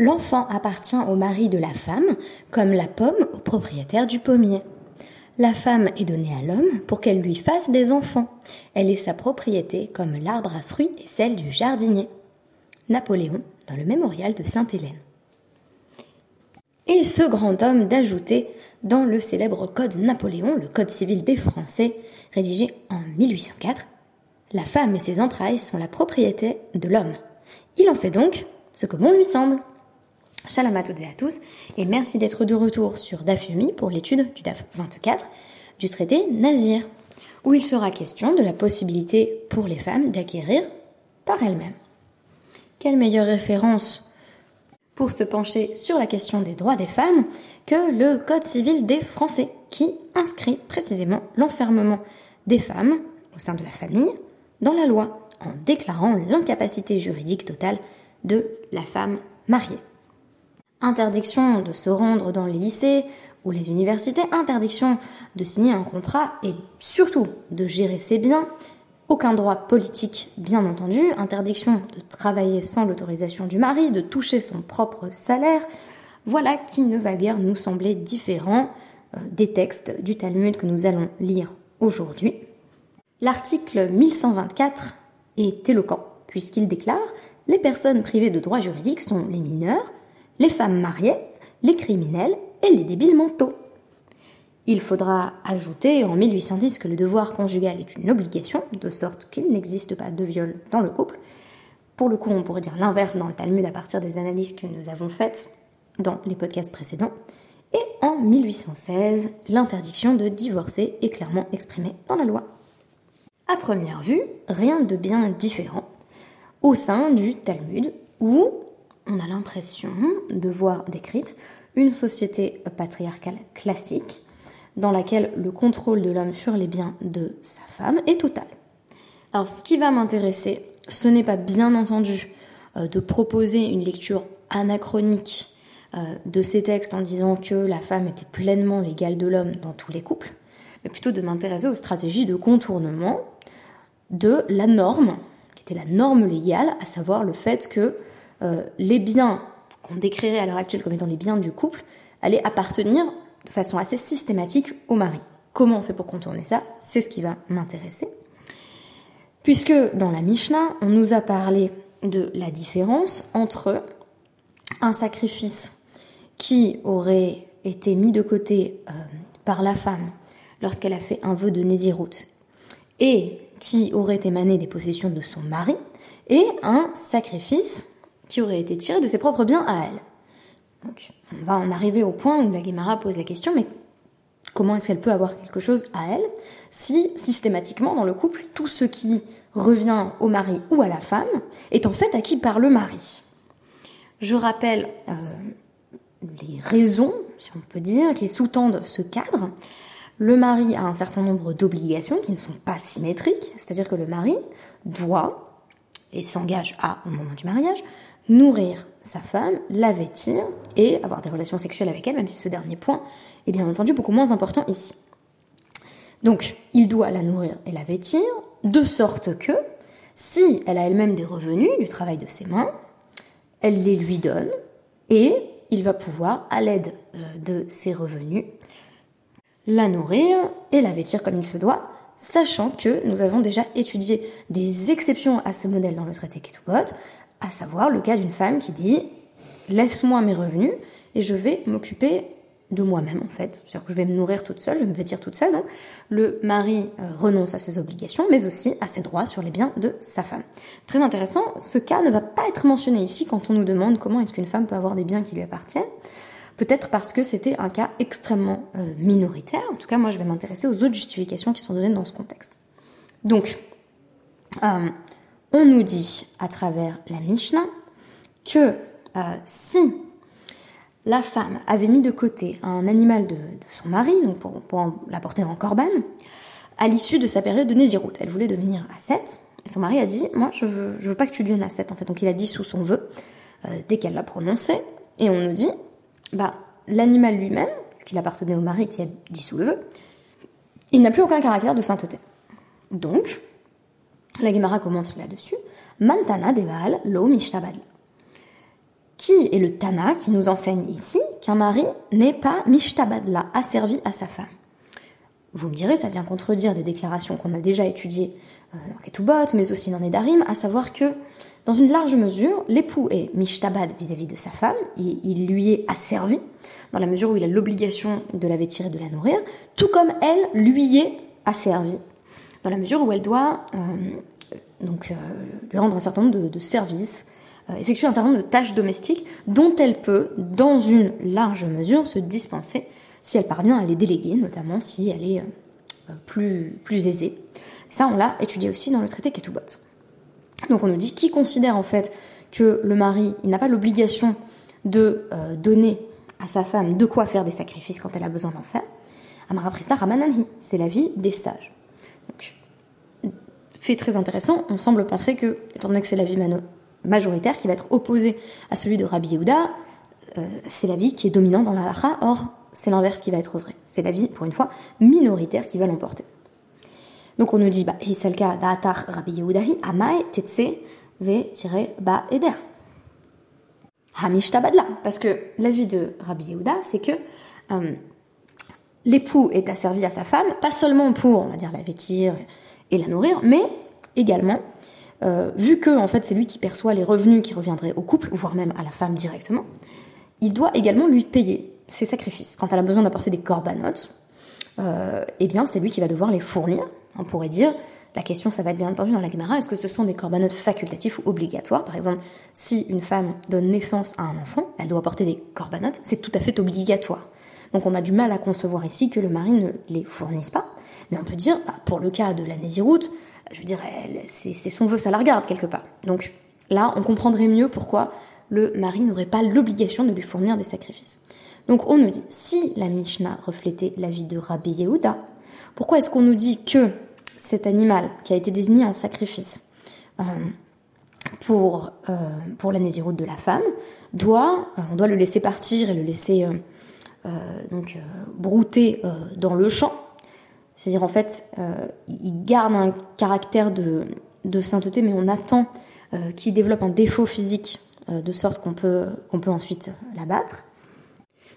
L'enfant appartient au mari de la femme, comme la pomme au propriétaire du pommier. La femme est donnée à l'homme pour qu'elle lui fasse des enfants. Elle est sa propriété comme l'arbre à fruits est celle du jardinier. Napoléon dans le mémorial de Sainte-Hélène. Et ce grand homme d'ajouter dans le célèbre Code Napoléon, le Code civil des Français, rédigé en 1804, La femme et ses entrailles sont la propriété de l'homme. Il en fait donc ce que bon lui semble. Shalom à toutes et à tous, et merci d'être de retour sur DAF pour l'étude du DAF 24 du traité Nazir, où il sera question de la possibilité pour les femmes d'acquérir par elles-mêmes. Quelle meilleure référence pour se pencher sur la question des droits des femmes que le Code civil des Français, qui inscrit précisément l'enfermement des femmes au sein de la famille dans la loi, en déclarant l'incapacité juridique totale de la femme mariée. Interdiction de se rendre dans les lycées ou les universités, interdiction de signer un contrat et surtout de gérer ses biens, aucun droit politique bien entendu, interdiction de travailler sans l'autorisation du mari, de toucher son propre salaire, voilà qui ne va guère nous sembler différent euh, des textes du Talmud que nous allons lire aujourd'hui. L'article 1124 est éloquent puisqu'il déclare les personnes privées de droits juridiques sont les mineurs, les femmes mariées, les criminels et les débiles mentaux. Il faudra ajouter en 1810 que le devoir conjugal est une obligation, de sorte qu'il n'existe pas de viol dans le couple. Pour le coup, on pourrait dire l'inverse dans le Talmud à partir des analyses que nous avons faites dans les podcasts précédents. Et en 1816, l'interdiction de divorcer est clairement exprimée dans la loi. À première vue, rien de bien différent au sein du Talmud où on a l'impression de voir décrite une société patriarcale classique dans laquelle le contrôle de l'homme sur les biens de sa femme est total. Alors ce qui va m'intéresser, ce n'est pas bien entendu euh, de proposer une lecture anachronique euh, de ces textes en disant que la femme était pleinement l'égale de l'homme dans tous les couples, mais plutôt de m'intéresser aux stratégies de contournement de la norme, qui était la norme légale, à savoir le fait que euh, les biens qu'on décrirait à l'heure actuelle comme étant les biens du couple allaient appartenir de façon assez systématique au mari. Comment on fait pour contourner ça? C'est ce qui va m'intéresser. Puisque dans la Mishnah, on nous a parlé de la différence entre un sacrifice qui aurait été mis de côté euh, par la femme lorsqu'elle a fait un vœu de Nézirut et qui aurait émané des possessions de son mari, et un sacrifice qui aurait été tiré de ses propres biens à elle. Donc, on va en arriver au point où la Guémara pose la question, mais comment est-ce qu'elle peut avoir quelque chose à elle si systématiquement dans le couple, tout ce qui revient au mari ou à la femme est en fait acquis par le mari? Je rappelle euh, les raisons, si on peut dire, qui sous-tendent ce cadre. Le mari a un certain nombre d'obligations qui ne sont pas symétriques, c'est-à-dire que le mari doit, et s'engage à au moment du mariage, nourrir sa femme, la vêtir et avoir des relations sexuelles avec elle, même si ce dernier point est bien entendu beaucoup moins important ici. Donc, il doit la nourrir et la vêtir, de sorte que, si elle a elle-même des revenus du travail de ses mains, elle les lui donne et il va pouvoir, à l'aide euh, de ses revenus, la nourrir et la vêtir comme il se doit, sachant que nous avons déjà étudié des exceptions à ce modèle dans le traité Ketubot, à savoir le cas d'une femme qui dit laisse-moi mes revenus et je vais m'occuper de moi-même en fait. C'est-à-dire que je vais me nourrir toute seule, je vais me vêtir toute seule. Donc le mari euh, renonce à ses obligations, mais aussi à ses droits sur les biens de sa femme. Très intéressant, ce cas ne va pas être mentionné ici quand on nous demande comment est-ce qu'une femme peut avoir des biens qui lui appartiennent. Peut-être parce que c'était un cas extrêmement euh, minoritaire. En tout cas, moi, je vais m'intéresser aux autres justifications qui sont données dans ce contexte. Donc, euh, on nous dit à travers la Mishnah que euh, si la femme avait mis de côté un animal de, son mari, donc pour, l'apporter en corban, à l'issue de sa période de Nézirut, elle voulait devenir ascète, et son mari a dit, moi je veux, je veux pas que tu deviennes ascète, en fait, donc il a dit sous son vœu, euh, dès qu'elle l'a prononcé, et on nous dit, bah, l'animal lui-même, qu'il appartenait au mari qui a dit sous le vœu, il n'a plus aucun caractère de sainteté. Donc, la Gemara commence là-dessus. Mantana deval lo mishtabad. qui est le Tana qui nous enseigne ici qu'un mari n'est pas mishtabadla, asservi à sa femme? Vous me direz, ça vient contredire des déclarations qu'on a déjà étudiées euh, dans Ketubot, mais aussi dans Nedarim, à savoir que, dans une large mesure, l'époux est mishtabad vis-à-vis de sa femme, il, lui est asservi, dans la mesure où il a l'obligation de la vêtir et de la nourrir, tout comme elle lui est asservie, dans la mesure où elle doit euh, donc, euh, lui rendre un certain nombre de, services, euh, effectuer un certain nombre de tâches domestiques dont elle peut, dans une large mesure, se dispenser si elle parvient à les déléguer, notamment si elle est euh, plus, plus aisée. Ça, on l'a étudié aussi dans le traité Ketubot. Donc on nous dit qui considère en fait que le mari, il n'a pas l'obligation de donner à sa femme de quoi faire des sacrifices quand elle a besoin d'en faire? Amara Ramananhi, c'est la vie des sages. Donc, fait très intéressant, on semble penser que, étant donné que c'est la vie majoritaire qui va être opposée à celui de Rabbi Yehuda, euh, c'est la vie qui est dominante dans la lacha, or c'est l'inverse qui va être vrai. C'est la vie, pour une fois, minoritaire qui va l'emporter. Donc on nous dit, bah, Rabbi amai tetse ve ba eder. Hamishtabadla. Parce que la vie de Rabbi Yehuda, c'est que euh, l'époux est asservi à sa femme, pas seulement pour, on va dire, la vêtir et la nourrir, mais également, euh, vu que en fait c'est lui qui perçoit les revenus qui reviendraient au couple, voire même à la femme directement, il doit également lui payer ses sacrifices. Quand elle a besoin d'apporter des corbanotes, euh, eh bien c'est lui qui va devoir les fournir. On pourrait dire, la question ça va être bien entendu dans la Gemara, est-ce que ce sont des corbanotes facultatifs ou obligatoires? Par exemple, si une femme donne naissance à un enfant, elle doit apporter des corbanotes, c'est tout à fait obligatoire. Donc on a du mal à concevoir ici que le mari ne les fournisse pas. Mais on peut dire, bah, pour le cas de la Néziroute, je veux dire, c'est son vœu, ça la regarde quelque part. Donc là, on comprendrait mieux pourquoi le mari n'aurait pas l'obligation de lui fournir des sacrifices. Donc on nous dit, si la Mishnah reflétait la vie de Rabbi Yehuda, pourquoi est-ce qu'on nous dit que cet animal qui a été désigné en sacrifice euh, pour, euh, pour la Néziroute de la femme, doit, euh, on doit le laisser partir et le laisser donc brouter dans le champ c'est-à-dire en fait, il garde un caractère de, sainteté, mais on attend qu'il développe un défaut physique de sorte qu'on peut, qu'on peut ensuite l'abattre.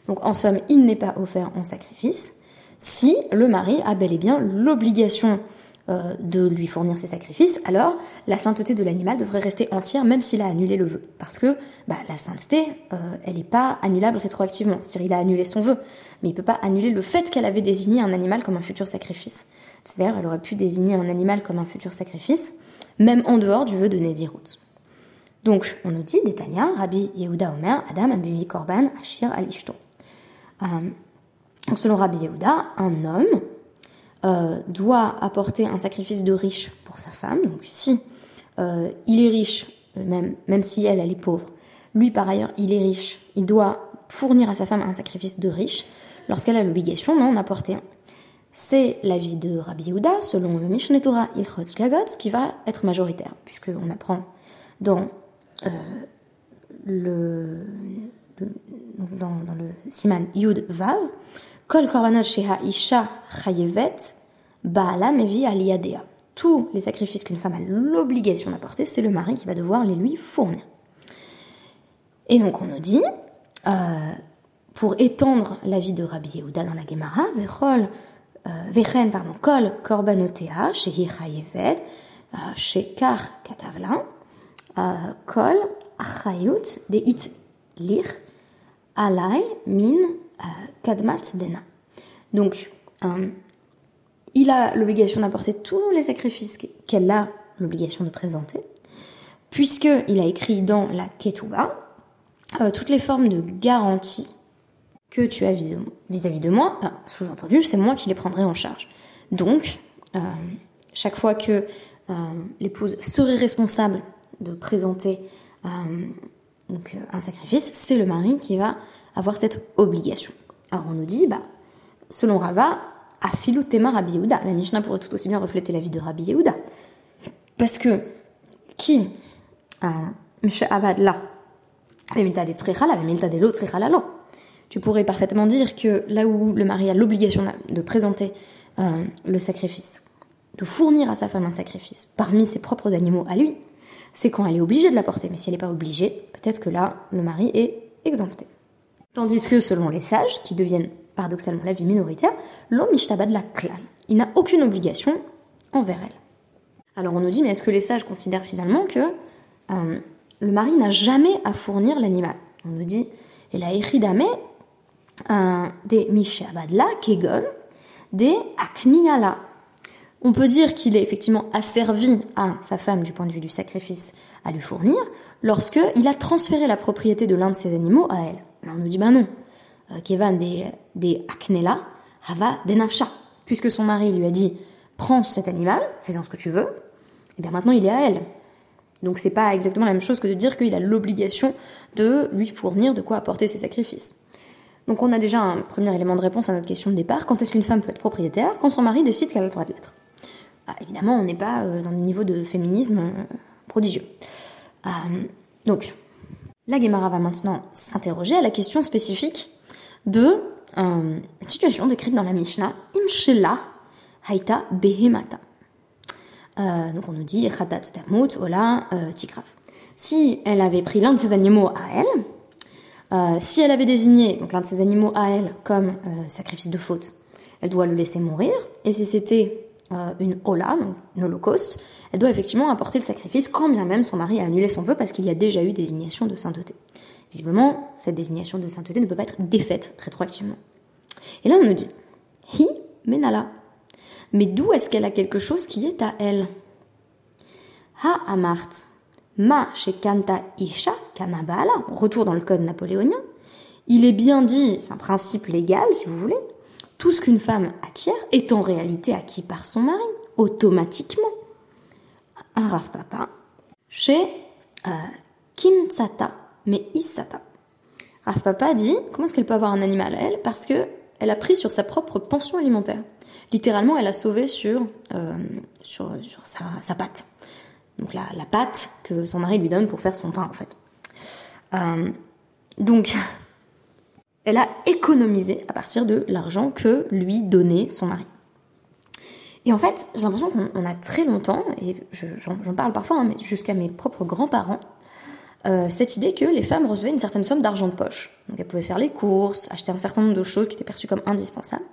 Donc en somme, il n'est pas offert en sacrifice si le mari a bel et bien l'obligation euh, de lui fournir ses sacrifices, alors la sainteté de l'animal devrait rester entière même s'il a annulé le vœu. Parce que bah, la sainteté, euh, elle n'est pas annulable rétroactivement. C'est-à-dire il a annulé son vœu, mais il peut pas annuler le fait qu'elle avait désigné un animal comme un futur sacrifice. C'est-à-dire elle aurait pu désigner un animal comme un futur sacrifice, même en dehors du vœu de Nedirut. Donc on nous dit, Détania, Rabbi Yehuda Omer, Adam Abivi Korban, Ashir Alishto. Euh, selon Rabbi Yehuda, un homme euh, doit apporter un sacrifice de riche pour sa femme. Donc si euh, il est riche, même, même si elle, est pauvre, lui par ailleurs, il est riche, il doit fournir à sa femme un sacrifice de riche lorsqu'elle a l'obligation d'en apporter un. C'est l'avis de Rabbi Yehuda, selon le Mishneh Torah Ilchot Gagot, qui va être majoritaire, puisqu'on apprend dans euh, le dans le Siman Yud Vav, Kol korbanot sheha isha chayevet, baala mevi. Tous les sacrifices qu'une femme a l'obligation d'apporter, c'est le mari qui va devoir les lui fournir. Et donc on nous dit, euh, pour étendre la vie de Rabbi Yehuda dans la Gemara, vechol, euh, vechen, pardon, kol korbanotea, shehi chayevet, euh, shekar katavla, kol achayut de it lir, alay min euh, kadmat dena. Donc, euh, il a l'obligation d'apporter tous les sacrifices qu'elle a l'obligation de présenter, puisqu'il a écrit dans la Ketouba euh, toutes les formes de garantie que tu as vis-à-vis de moi, sous-entendu, c'est moi qui les prendrai en charge. Donc, chaque fois que l'épouse serait responsable de présenter un sacrifice, c'est le mari qui va avoir cette obligation. Alors on nous dit, bah, selon Rava, Afilu Tema Rabbi. La Mishnah pourrait tout aussi bien refléter la vie de Rabbi Yehuda. Parce que, qui, euh, Abad là, tu pourrais parfaitement dire que là où le mari a l'obligation de présenter euh, le sacrifice, de fournir à sa femme un sacrifice parmi ses propres animaux à lui, c'est quand elle est obligée de la porter. Mais si elle n'est pas obligée, peut-être que là, le mari est exempté. Tandis que selon les sages, qui deviennent paradoxalement la vie minoritaire, l'homme de la clan. Il n'a aucune obligation envers elle. Alors on nous dit, mais est-ce que les sages considèrent finalement que euh, le mari n'a jamais à fournir l'animal? On nous dit, et la échidame euh, des mishabadla kegon des akniyala. On peut dire qu'il est effectivement asservi à sa femme du point de vue du sacrifice à lui fournir lorsque il a transféré la propriété de l'un de ses animaux à elle. Alors on nous dit bah non, euh, Kevan des des aknela hava des nafsha, puisque son mari lui a dit prends cet animal, fais-en ce que tu veux, et bien maintenant il est à elle. Donc c'est pas exactement la même chose que de dire qu'il a l'obligation de lui fournir de quoi apporter ses sacrifices. Donc on a déjà un premier élément de réponse à notre question de départ. Quand est-ce qu'une femme peut être propriétaire Quand son mari décide qu'elle a le droit de l'être? Ah, évidemment, on n'est pas euh, dans des niveaux de féminisme euh, prodigieux. Euh, donc, la Guémara va maintenant s'interroger à la question spécifique de une situation décrite dans la Mishnah, Imshela Haita Behemata. donc on nous dit Khatat Tamut Ola Tikraf. Si elle avait pris l'un de ses animaux à elle, si elle avait désigné l'un de ses animaux à elle comme sacrifice de faute, elle doit le laisser mourir. Et si c'était euh, une hola, une holocauste, elle doit effectivement apporter le sacrifice quand bien même son mari a annulé son vœu parce qu'il y a déjà eu désignation de sainteté. Visiblement, cette désignation de sainteté ne peut pas être défaite rétroactivement. Et là, on nous dit, hi menala. Mais d'où est-ce qu'elle a quelque chose qui est à elle Ha amart. Ma kanta isha kanabala. Retour dans le code napoléonien. Il est bien dit, c'est un principe légal si vous voulez, tout ce qu'une femme acquiert est en réalité acquis par son mari, automatiquement. Rav Papa, chez euh, Kim Tsata, mais Isata. Rav Papa dit comment est-ce qu'elle peut avoir un animal à elle? Parce que elle a pris sur sa propre pension alimentaire. Littéralement, elle a sauvé sur, euh, sa, pâte. Donc la, la, pâte que son mari lui donne pour faire son pain, en fait. Euh, donc, elle a économisé à partir de l'argent que lui donnait son mari. Et en fait, j'ai l'impression qu'on a très longtemps, et j'en parle parfois, hein, jusqu'à mes propres grands-parents, euh, cette idée que les femmes recevaient une certaine somme d'argent de poche. Donc elles pouvaient faire les courses, acheter un certain nombre de choses qui étaient perçues comme indispensables.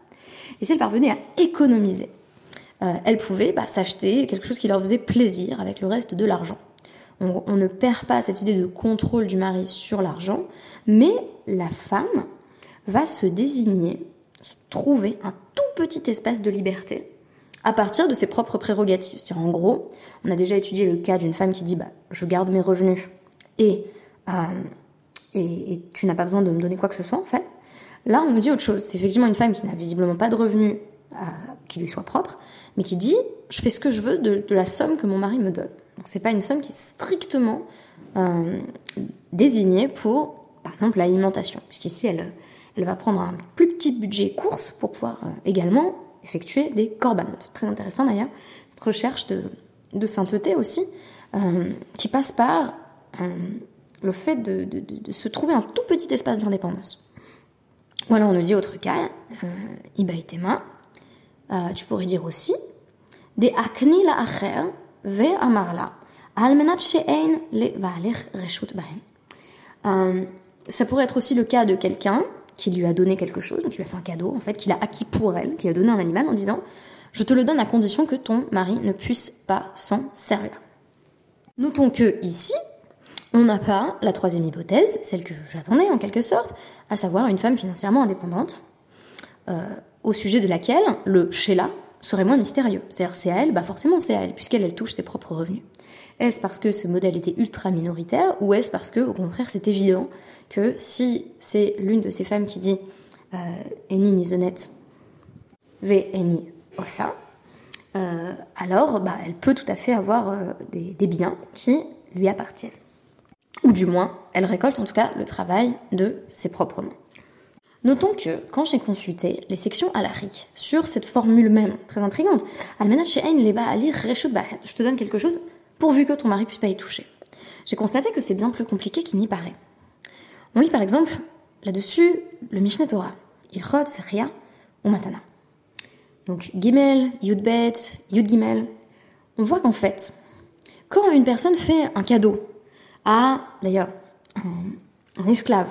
Et si elles parvenaient à économiser, euh, elles pouvaient bah, s'acheter quelque chose qui leur faisait plaisir avec le reste de l'argent. On ne perd pas cette idée de contrôle du mari sur l'argent, mais la femme va se désigner, se trouver un tout petit espace de liberté à partir de ses propres prérogatives. C'est-à-dire, en gros, on a déjà étudié le cas d'une femme qui dit bah, je garde mes revenus et, euh, et, tu n'as pas besoin de me donner quoi que ce soit en fait. Là, on nous dit autre chose. C'est effectivement une femme qui n'a visiblement pas de revenus euh, qui lui soit propre, mais qui dit je fais ce que je veux de, la somme que mon mari me donne. Donc c'est pas une somme qui est strictement euh, désignée pour, par exemple, l'alimentation, puisqu'ici elle elle va prendre un plus petit budget course pour pouvoir euh, également effectuer des corbanotes. Très intéressant d'ailleurs, cette recherche de, sainteté aussi, euh, qui passe par euh, le fait de, se trouver un tout petit espace d'indépendance. Ou alors on nous dit autre cas, Iba tu pourrais dire aussi, des akni la acher ve amarla, almenat she'ein le reshut Ça pourrait être aussi le cas de quelqu'un qui lui a donné quelque chose, donc il lui a fait un cadeau, en fait, qu'il a acquis pour elle, qu'il a donné un animal en disant Je te le donne à condition que ton mari ne puisse pas s'en servir. Notons que ici, on n'a pas la troisième hypothèse, celle que j'attendais en quelque sorte, à savoir une femme financièrement indépendante, euh, au sujet de laquelle le Sheila serait moins mystérieux. C'est-à-dire c'est à elle, bah forcément c'est à elle, puisqu'elle elle touche ses propres revenus. Est-ce parce que ce modèle était ultra minoritaire, ou est-ce parce que, au contraire, c'est évident que si c'est l'une de ces femmes qui dit euh, Eni nizonet ve eni osa, euh, alors bah, elle peut tout à fait avoir euh, des, biens qui lui appartiennent. Ou du moins, elle récolte en tout cas le travail de ses propres mains. Notons que quand j'ai consulté les sections RI sur cette formule même, très intrigante, je te donne quelque chose pourvu que ton mari puisse pas y toucher. J'ai constaté que c'est bien plus compliqué qu'il n'y paraît. On lit par exemple là-dessus le Mishneh Torah, Ilchot, Sechia ou Matana. Donc Gimel, Yudbet, Yud Gimel, on voit qu'en fait, Quand une personne fait un cadeau à, d'ailleurs, un, esclave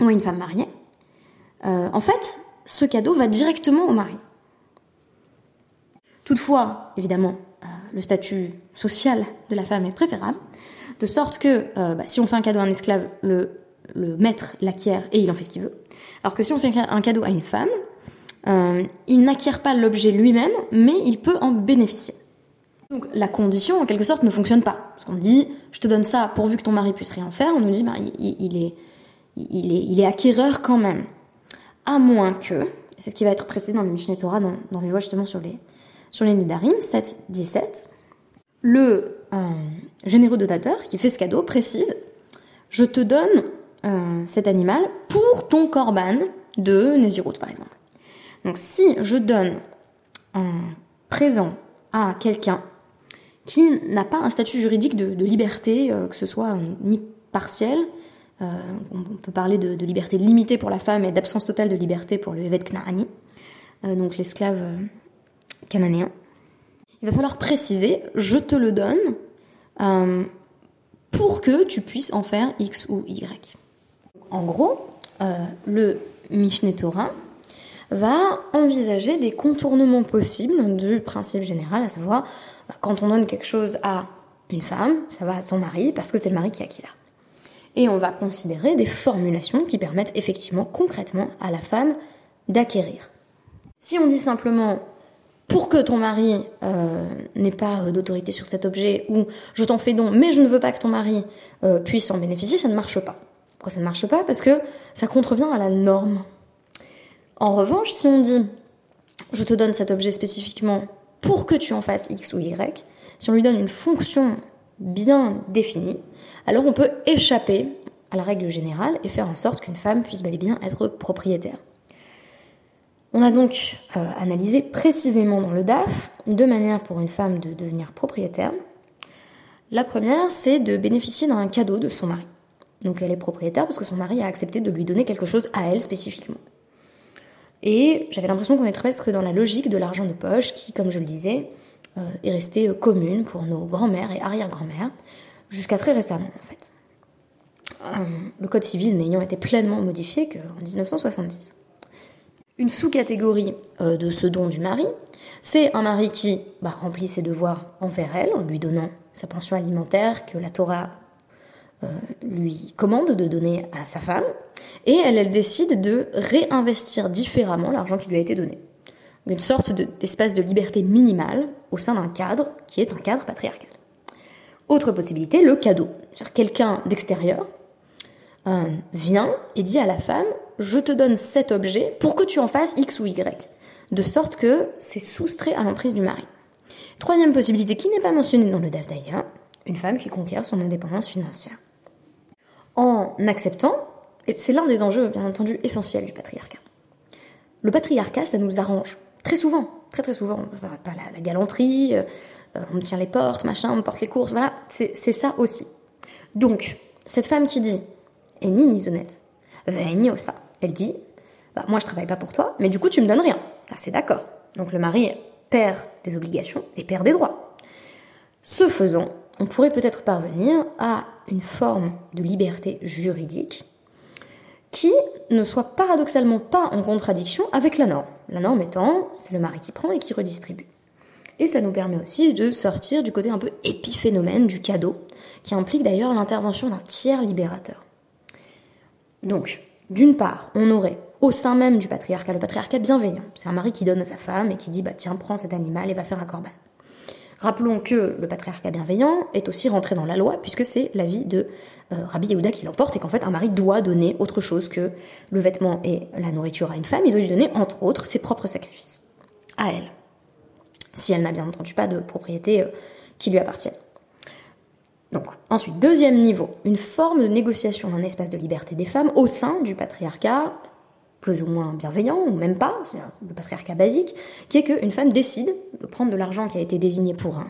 ou une femme mariée, euh, en fait, ce cadeau va directement au mari. Toutefois, évidemment, le statut social de la femme est préférable, de sorte que euh, bah, si on fait un cadeau à un esclave, le, maître l'acquiert et il en fait ce qu'il veut. Alors que si on fait un cadeau à une femme, euh, il n'acquiert pas l'objet lui-même, mais il peut en bénéficier. Donc la condition, en quelque sorte, ne fonctionne pas. Parce qu'on dit, je te donne ça pourvu que ton mari puisse rien faire, on nous dit, bah, il, est, acquéreur quand même. À moins que, c'est ce qui va être précisé dans le Mishneh Torah, dans les lois justement sur les, sur les Nidarim, 7, 17, le euh, généreux donateur qui fait ce cadeau précise Je te donne euh, cet animal pour ton korban de Nézirut, par exemple. Donc si je donne un présent à quelqu'un qui n'a pas un statut juridique de, liberté, euh, que ce soit ni partiel, on peut parler de, liberté limitée pour la femme et d'absence totale de liberté pour le Evet donc l'esclave cananéen, il va falloir préciser, je te le donne euh, pour que tu puisses en faire X ou Y. En gros, euh, le Mishneh va envisager des contournements possibles du principe général, à savoir, quand on donne quelque chose à une femme, ça va à son mari, parce que c'est le mari qui acquiert. Et on va considérer des formulations qui permettent effectivement concrètement à la femme d'acquérir. Si on dit simplement pour que ton mari euh, n'ait pas euh, d'autorité sur cet objet ou je t'en fais don mais je ne veux pas que ton mari euh, puisse en bénéficier, ça ne marche pas. Pourquoi ça ne marche pas? Parce que ça contrevient à la norme. En revanche, si on dit je te donne cet objet spécifiquement pour que tu en fasses X ou Y, si on lui donne une fonction bien définie, alors on peut échapper à la règle générale et faire en sorte qu'une femme puisse bel et bien être propriétaire. On a donc euh, analysé précisément dans le DAF deux manières pour une femme de devenir propriétaire. La première, c'est de bénéficier d'un cadeau de son mari. Donc elle est propriétaire parce que son mari a accepté de lui donner quelque chose à elle spécifiquement. Et j'avais l'impression qu'on est presque dans la logique de l'argent de poche qui, comme je le disais, euh, est resté euh, commune pour nos grands-mères et arrière-grand-mères jusqu'à très récemment en fait. le code civil n'ayant été pleinement modifié qu'en 1970 une sous-catégorie euh, de ce don du mari, c'est un mari qui bah, remplit ses devoirs envers elle en lui donnant sa pension alimentaire que la Torah euh, lui commande de donner à sa femme, et elle, décide de réinvestir différemment l'argent qui lui a été donné. Une sorte d'espace de liberté minimale au sein d'un cadre qui est un cadre patriarcal. Autre possibilité, le cadeau. Quelqu'un d'extérieur euh, vient et dit à la femme je te donne cet objet pour que tu en fasses X ou Y, de sorte que c'est soustrait à l'emprise du mari. Troisième possibilité qui n'est pas mentionnée dans le DAF d'ailleurs, une femme qui conquiert son indépendance financière. En acceptant, et c'est l'un des enjeux bien entendu essentiels du patriarcat. Le patriarcat, ça nous arrange très souvent, très très souvent. Pas la, galanterie, euh, on me tient les portes, machin, on me porte les courses, voilà, c'est ça aussi. Donc, cette femme qui dit, et ni ni honnête, ça, elle dit bah, Moi, je travaille pas pour toi, mais du coup, tu me donnes rien. Ah, c'est d'accord. Donc le mari perd des obligations et perd des droits. Ce faisant, on pourrait peut-être parvenir à une forme de liberté juridique qui ne soit paradoxalement pas en contradiction avec la norme. La norme étant, c'est le mari qui prend et qui redistribue. Et ça nous permet aussi de sortir du côté un peu épiphénomène du cadeau, qui implique d'ailleurs l'intervention d'un tiers libérateur. Donc, d'une part, on aurait au sein même du patriarcat, le patriarcat bienveillant. C'est un mari qui donne à sa femme et qui dit bah tiens prends cet animal et va faire un corban. Rappelons que le patriarcat bienveillant est aussi rentré dans la loi puisque c'est l'avis de euh, Rabbi Yehuda qui l'emporte et qu'en fait un mari doit donner autre chose que le vêtement et la nourriture à une femme, il doit lui donner entre autres ses propres sacrifices à elle. Si elle n'a bien entendu pas de propriété euh, qui lui appartienne. Donc, ensuite, deuxième niveau, une forme de négociation d'un espace de liberté des femmes au sein du patriarcat, plus ou moins bienveillant, ou même pas, c'est le patriarcat basique, qui est qu'une femme décide de prendre de l'argent qui a été désigné pour un,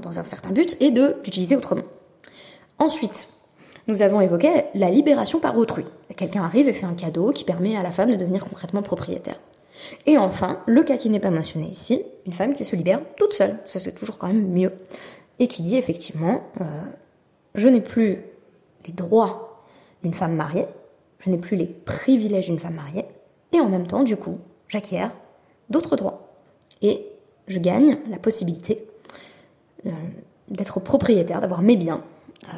dans un certain but et de l'utiliser autrement. Ensuite, nous avons évoqué la libération par autrui. Quelqu'un arrive et fait un cadeau qui permet à la femme de devenir concrètement propriétaire. Et enfin, le cas qui n'est pas mentionné ici, une femme qui se libère toute seule. Ça c'est toujours quand même mieux et qui dit effectivement, euh, je n'ai plus les droits d'une femme mariée, je n'ai plus les privilèges d'une femme mariée, et en même temps, du coup, j'acquiers d'autres droits. Et je gagne la possibilité euh, d'être propriétaire, d'avoir mes biens, euh,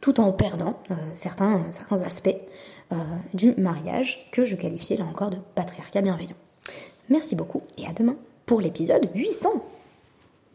tout en perdant certains, certains aspects du mariage que je qualifiais là encore de patriarcat bienveillant. Merci beaucoup et à demain pour l'épisode 800